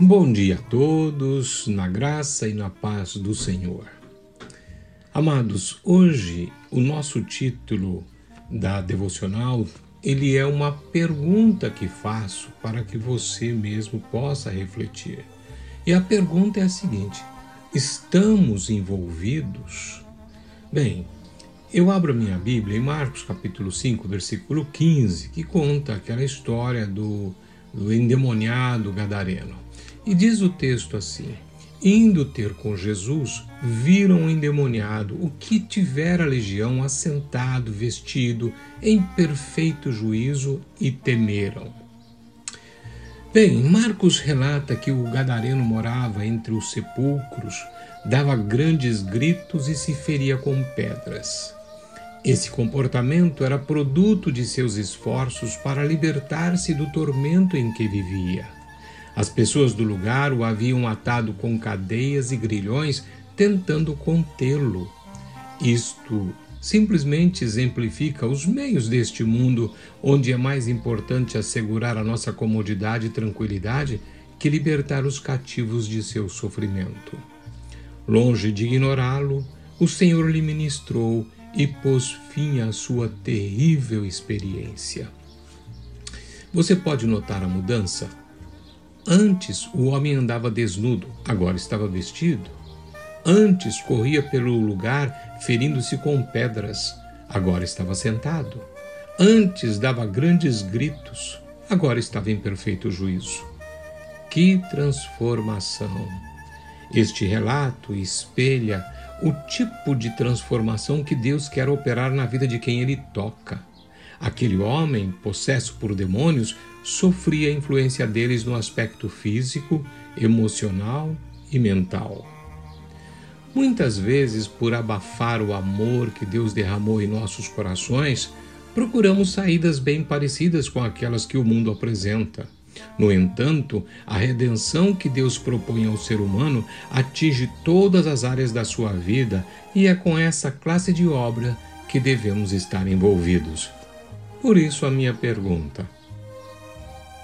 Bom dia a todos, na graça e na paz do Senhor. Amados, hoje o nosso título da devocional, ele é uma pergunta que faço para que você mesmo possa refletir. E a pergunta é a seguinte: estamos envolvidos? Bem, eu abro a minha Bíblia em Marcos capítulo 5, versículo 15, que conta aquela história do, do endemoniado gadareno. E diz o texto assim: Indo ter com Jesus, viram o endemoniado, o que tivera a legião, assentado, vestido, em perfeito juízo, e temeram. Bem, Marcos relata que o gadareno morava entre os sepulcros, dava grandes gritos e se feria com pedras. Esse comportamento era produto de seus esforços para libertar-se do tormento em que vivia. As pessoas do lugar o haviam atado com cadeias e grilhões, tentando contê-lo. Isto simplesmente exemplifica os meios deste mundo, onde é mais importante assegurar a nossa comodidade e tranquilidade que libertar os cativos de seu sofrimento. Longe de ignorá-lo, o Senhor lhe ministrou e pôs fim à sua terrível experiência. Você pode notar a mudança? Antes o homem andava desnudo, agora estava vestido. Antes corria pelo lugar ferindo-se com pedras, agora estava sentado. Antes dava grandes gritos, agora estava em perfeito juízo. Que transformação! Este relato espelha o tipo de transformação que Deus quer operar na vida de quem ele toca. Aquele homem, possesso por demônios, sofria a influência deles no aspecto físico, emocional e mental. Muitas vezes, por abafar o amor que Deus derramou em nossos corações, procuramos saídas bem parecidas com aquelas que o mundo apresenta. No entanto, a redenção que Deus propõe ao ser humano atinge todas as áreas da sua vida e é com essa classe de obra que devemos estar envolvidos. Por isso, a minha pergunta: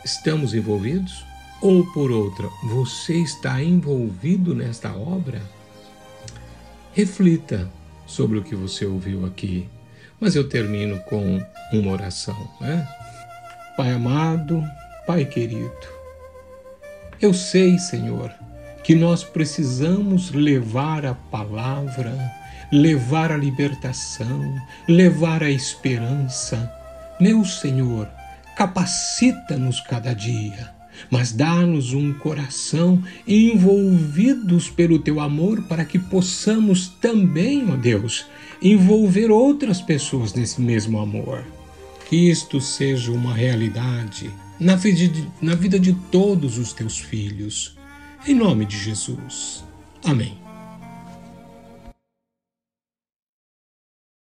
estamos envolvidos? Ou, por outra, você está envolvido nesta obra? Reflita sobre o que você ouviu aqui, mas eu termino com uma oração. Né? Pai amado, Pai querido, eu sei, Senhor, que nós precisamos levar a palavra, levar a libertação, levar a esperança meu Senhor, capacita-nos cada dia, mas dá-nos um coração envolvidos pelo teu amor para que possamos também, ó Deus, envolver outras pessoas nesse mesmo amor. Que isto seja uma realidade na vida de, na vida de todos os teus filhos. Em nome de Jesus. Amém.